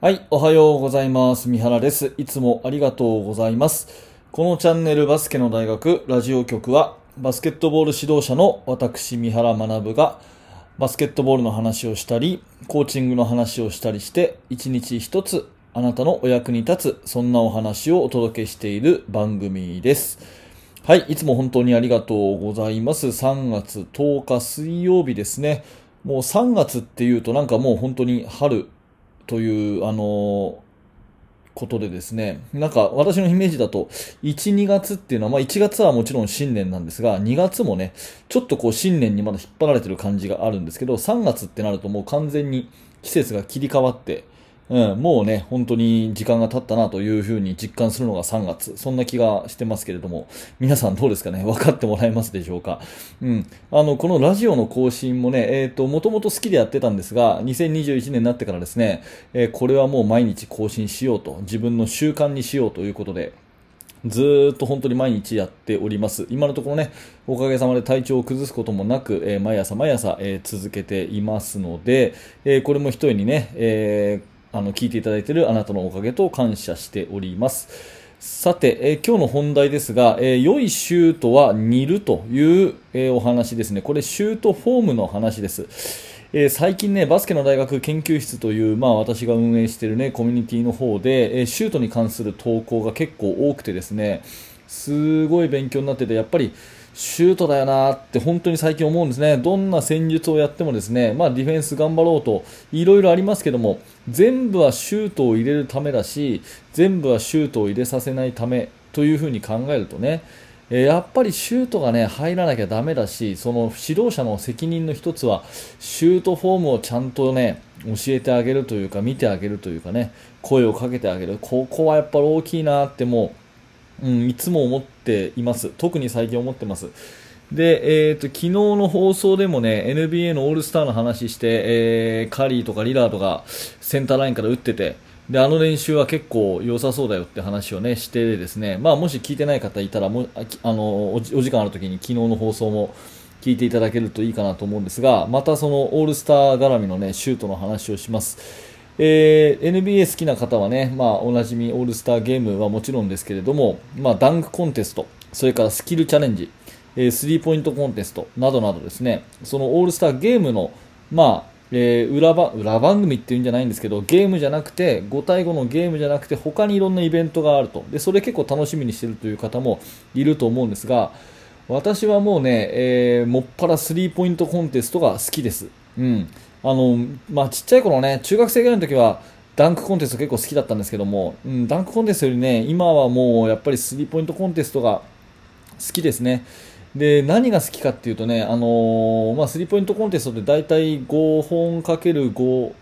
はい、おはようございます。三原です。いつもありがとうございます。このチャンネルバスケの大学ラジオ局は、バスケットボール指導者の私、三原学が、バスケットボールの話をしたり、コーチングの話をしたりして、一日一つあなたのお役に立つ、そんなお話をお届けしている番組です。はい、いつも本当にありがとうございます。3月10日水曜日ですね。もう3月っていうとなんかもう本当に春という、あのことでですね、なんか私のイメージだと、1、2月っていうのは、まあ1月はもちろん新年なんですが、2月もね、ちょっとこう新年にまだ引っ張られてる感じがあるんですけど、3月ってなるともう完全に季節が切り替わって、うん、もうね、本当に時間が経ったなというふうに実感するのが3月。そんな気がしてますけれども、皆さんどうですかね？分かってもらえますでしょうか？うん。あの、このラジオの更新もね、えっ、と、もともと好きでやってたんですが、2021年になってからですね、えーこれはもう毎日更新しようと、自分の習慣にしようということで、ずっと本当に毎日やっております。今のところね、おかげさまで体調を崩すこともなく、えー毎朝毎朝、えー続けていますので、えーこれも一重にね、えーあの、聞いていただいているあなたのおかげと感謝しております。さて、えー今日の本題ですが、えー良いシュートは煮るという、えーお話ですね。これシュートフォームの話です。え最近ね、バスケの大学研究室という、まあ私が運営しているね、コミュニティの方で、えシュートに関する投稿が結構多くてですね、すごい勉強になってて、やっぱりシュートだよなって本当に最近思うんですね。どんな戦術をやってもですね、まあディフェンス頑張ろうといろいろありますけども、全部はシュートを入れるためだし、全部はシュートを入れさせないためというふうに考えるとね、えやっぱりシュートがね入らなきゃダメだし、その指導者の責任の一つはシュートフォームをちゃんとね教えてあげるというか見てあげるというかね声をかけてあげる。ここはやっぱり大きいなってもう、うん、いつも思っています。特に最近思ってます。で、えー、と昨日の放送でもね NBA のオールスターの話して、えーカリーとかリラードがセンターラインから打っててであの練習は結構良さそうだよって話をねしてですね、まあ、もし聞いてない方いたらもあのおお時間ある時に昨日の放送も聞いていただけるといいかなと思うんですがまたそのオールスター絡みのねシュートの話をします。えー NBA 好きな方はね、まあ、おなじみオールスターゲームはもちろんですけれども、まあ、ダンクコンテスト、それからスキルチャレンジ、えースリーポイントコンテストなどなどですね、そのオールスターゲームの、まあ、えー裏ば裏番組っていうんじゃないんですけど、ゲームじゃなくて、5対5のゲームじゃなくて、他にいろんなイベントがあると。で、それ結構楽しみにしているという方もいると思うんですが、私はもうね、えーもっぱらスリーポイントコンテストが好きです。うん。あの、まあ、ちっちゃい頃ね、中学生ぐらいの時は、ダンクコンテスト結構好きだったんですけども、うん、ダンクコンテストよりね、今はもうやっぱりスリーポイントコンテストが好きですね。で、何が好きかっていうとね、あのーまあ、スリーポイントコンテストって大体5本かける5、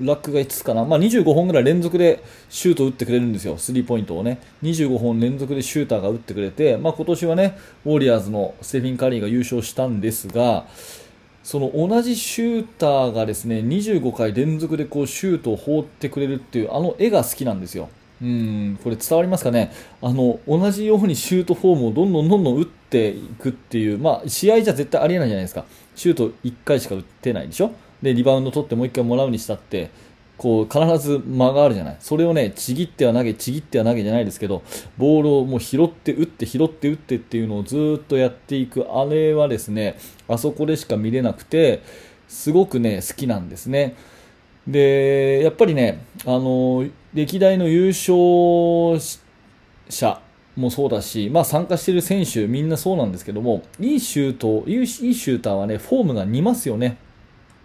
ラックが5つかな、まあ、25本ぐらい連続でシュートを打ってくれるんですよ、スリーポイントをね、25本連続でシューターが打ってくれて、まあ、今年はね、ウォリアーズのステフィン・カリーが優勝したんですが、その同じシューターがですね25回連続でこうシュートを放ってくれるっていうあの絵が好きなんですよ。うんこれ伝わりますかね？あの同じようにシュートフォームをどんどんどんどん打っていくっていう、まあ、試合じゃ絶対ありえないじゃないですか。シュート1回しか打ってないでしょ？でリバウンド取ってもう1回もらうにしたってこう必ず間があるじゃない。それをねちぎっては投げちぎっては投げじゃないですけどボールをもう拾って打って拾って打ってっていうのをずっとやっていく。あれはですねあそこでしか見れなくてすごくね好きなんですね。でやっぱりねあの歴代の優勝者もそうだし、まあ、参加している選手みんなそうなんですけどもいいシュートいいシューターはねフォームが似ますよね。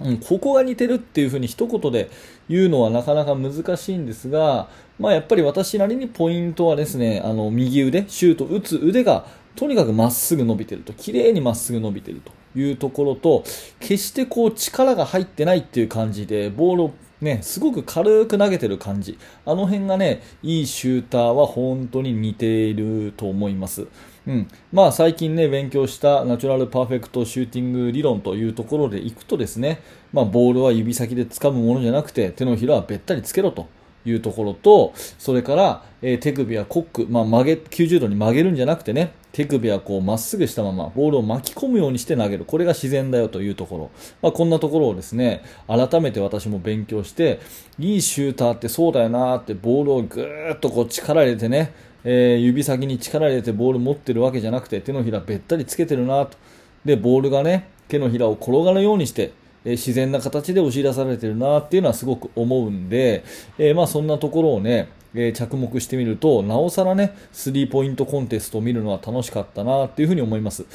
うん、ここが似てるっていうふうに一言で言うのはなかなか難しいんですが、まあ、やっぱり私なりにポイントはですね、あの右腕、シュート打つ腕がとにかくまっすぐ伸びてると、綺麗にまっすぐ伸びてるというところと、決してこう力が入ってないっていう感じで、ボールをね、すごく軽く投げてる感じ。あの辺がね、いいシューターは本当に似ていると思います。うん。まあ最近ね、勉強した natural perfect shooting 理論というところでいくとですね、まあボールは指先で掴むものじゃなくて、手のひらはべったりつけろと。いうところと、それから、えー手首はコック、まあ、曲げ、90度に曲げるんじゃなくてね、手首はこうまっすぐしたままボールを巻き込むようにして投げるこれが自然だよというところ、まあ、こんなところをですね改めて私も勉強していいシューターってそうだよなってボールをぐーっとこう力入れてね、えー、指先に力入れてボール持ってるわけじゃなくて手のひらべったりつけてるなとでボールがね手のひらを転がるようにしてえ自然な形で押し出されてるなっていうのはすごく思うんで、えー、まあそんなところをね、え、着目してみると、なおさらね、スリーポイントコンテストを見るのは楽しかったなっていうふうに思います。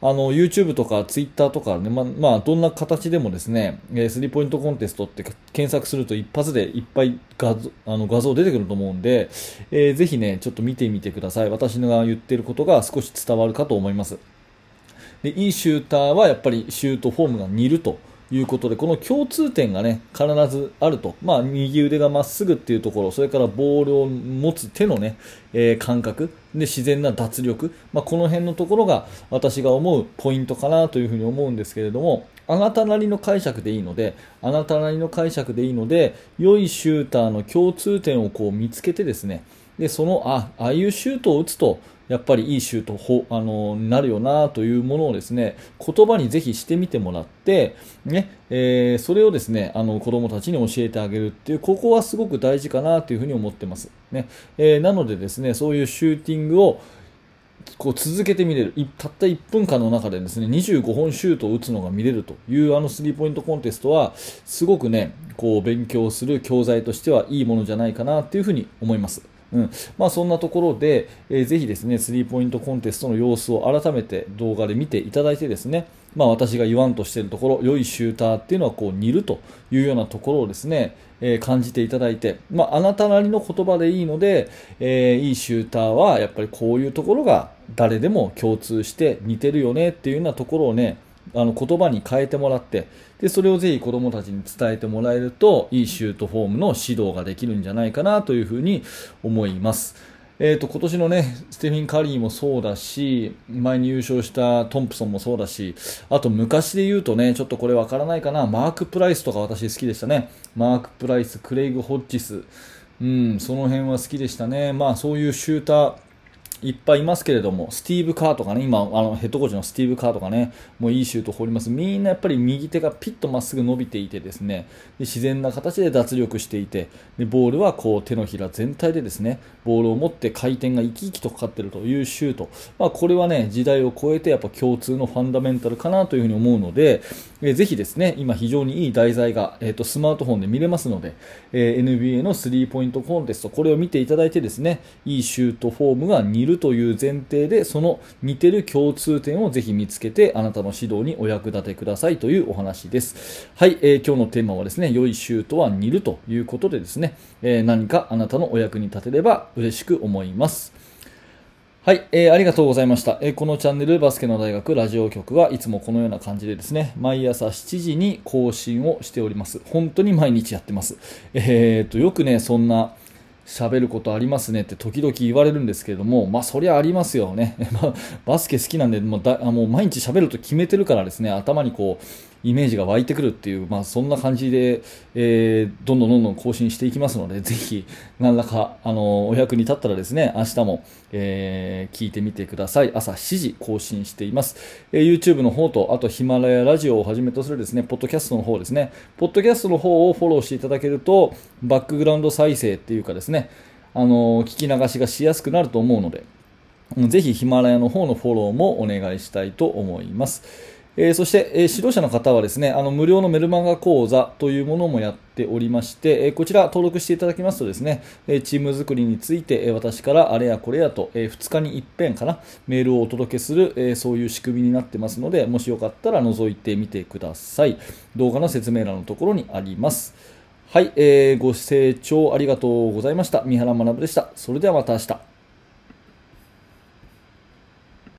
あの、YouTube とか Twitter とかね、ま、まあ、どんな形でもですね、えー、スリーポイントコンテストって検索すると一発でいっぱい画像あの画像出てくると思うんで、えー、ぜひね、ちょっと見てみてください。私が言ってることが少し伝わるかと思います。で、いいシューターはやっぱりシュートフォームが似ると。いうことで、この共通点がね、必ずあると。まあ、右腕がまっすぐっていうところ、それからボールを持つ手のね、えー、感覚、で、自然な脱力。まあ、この辺のところが私が思うポイントかなというふうに思うんですけれども、あなたなりの解釈でいいので、あなたなりの解釈でいいので、良いシューターの共通点をこう見つけてですね、で、その、あ、ああいうシュートを打つと、やっぱりいいシュートほあのなるよなというものをですね言葉にぜひしてみてもらって、ねえー、それをですねあの子供たちに教えてあげるっていうここはすごく大事かなというふうに思ってます、ねえー、なのでですねそういうシューティングをこう続けて見れるたった1分間の中でですね25本シュートを打つのが見れるというあのスリーポイントコンテストはすごくねこう勉強する教材としてはいいものじゃないかなというふうに思います。うん。まあ、そんなところで、えー、ぜひですねスリーポイントコンテストの様子を改めて動画で見ていただいてですね、まあ、私が言わんとしているところ良いシューターっていうのはこう似るというようなところをですね、えー、感じていただいて、まあ、あなたなりの言葉でいいので、えー、いいシューターはやっぱりこういうところが誰でも共通して似てるよねっていうようなところをねあの言葉に変えてもらってでそれをぜひ子どもたちに伝えてもらえるといいシュートフォームの指導ができるんじゃないかなというふうに思います。えーと、今年のねステフィン・カリーもそうだし前に優勝したトンプソンもそうだしあと昔で言うとねちょっとこれわからないかなマーク・プライスとか私好きでしたね。マーク・プライス、クレイグ・ホッジス。うんその辺は好きでしたね。まあそういうシューターいっぱいいますけれども、スティーブ・カーとかね、今、あのヘッドコーチのスティーブ・カーとかね、もういいシュート放ります。みんなやっぱり右手がピッとまっすぐ伸びていてですね、で自然な形で脱力していて、でボールはこう手のひら全体でですね、ボールを持って回転が生き生きとかかっているというシュート。まあ、これはね、時代を超えてやっぱ共通のファンダメンタルかなというふうに思うので、えー、ぜひですね、今非常にいい題材が、えーと、スマートフォンで見れますので、えー、NBA のスリーポイントコンテスト、これを見ていただいてですね、いいシュートフォームが似るという前提で、その似てる共通点をぜひ見つけて、あなたの指導にお役立てくださいというお話です。はい、えー、今日のテーマはですね、良いシュートは似るということでですね、え何かあなたのお役に立てれば嬉しく思います。はい、えー、ありがとうございました、えー、このチャンネルバスケの大学ラジオ局はいつもこのような感じでですね、毎朝7時に更新をしております。本当に毎日やってます。えー、と、よくね、そんな、喋ることありますねって時々言われるんですけれども、まあそりゃありますよね。バスケ好きなんで、もうだもう毎日喋ると決めてるからですね、頭にこう、イメージが湧いてくるっていう、まあ、そんな感じで、えー、どんどんどんどん更新していきますので、ぜひ、何らか、あの、お役に立ったらですね、明日も、えー、聞いてみてください。朝7時更新しています。えー、YouTube の方と、あとヒマラヤラジオをはじめとするですね、ポッドキャストの方ですね、ポッドキャストの方をフォローしていただけると、バックグラウンド再生っていうかですね、あの、聞き流しがしやすくなると思うので、ぜひヒマラヤの方のフォローもお願いしたいと思います。えー、そして、えー、指導者の方はですね、あの無料のメルマガ講座というものもやっておりまして、えー、こちら登録していただきますとですね、えチーム作りについて、え私からあれやこれやと、え2日に一遍かな、メールをお届けする、えそういう仕組みになってますので、もしよかったら覗いてみてください。動画の説明欄のところにあります。はい、えー、ご清聴ありがとうございました。三原学でした。それではまた明日。